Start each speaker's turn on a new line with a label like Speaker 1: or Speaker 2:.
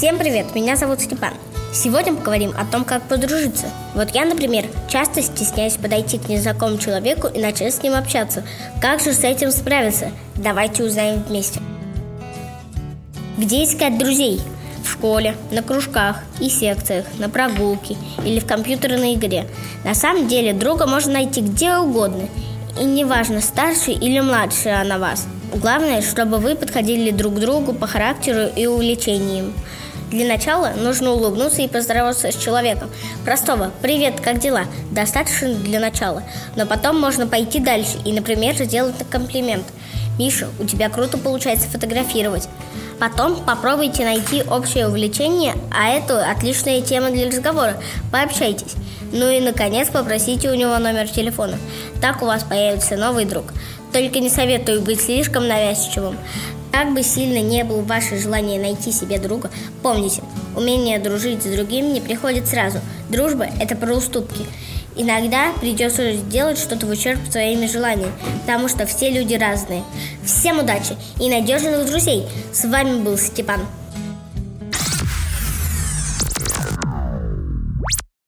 Speaker 1: Всем привет, меня зовут Степан. Сегодня поговорим о том, как подружиться. Вот я, например, часто стесняюсь подойти к незнакомому человеку и начать с ним общаться. Как же с этим справиться? Давайте узнаем вместе. Где искать друзей? В школе, на кружках и секциях, на прогулке или в компьютерной игре. На самом деле друга можно найти где угодно. И неважно, старше или младше она вас. Главное, чтобы вы подходили друг к другу по характеру и увлечениям. Для начала нужно улыбнуться и поздороваться с человеком. Простого «Привет, как дела?» достаточно для начала. Но потом можно пойти дальше и, например, сделать комплимент. «Миша, у тебя круто получается фотографировать». Потом попробуйте найти общее увлечение, а это отличная тема для разговора. Пообщайтесь. Ну и, наконец, попросите у него номер телефона. Так у вас появится новый друг. Только не советую быть слишком навязчивым. Как бы сильно не было ваше желание найти себе друга, помните, умение дружить с другим не приходит сразу. Дружба – это про уступки. Иногда придется сделать что-то в ущерб своими желаниями, потому что все люди разные. Всем удачи и надежных друзей! С вами был Степан.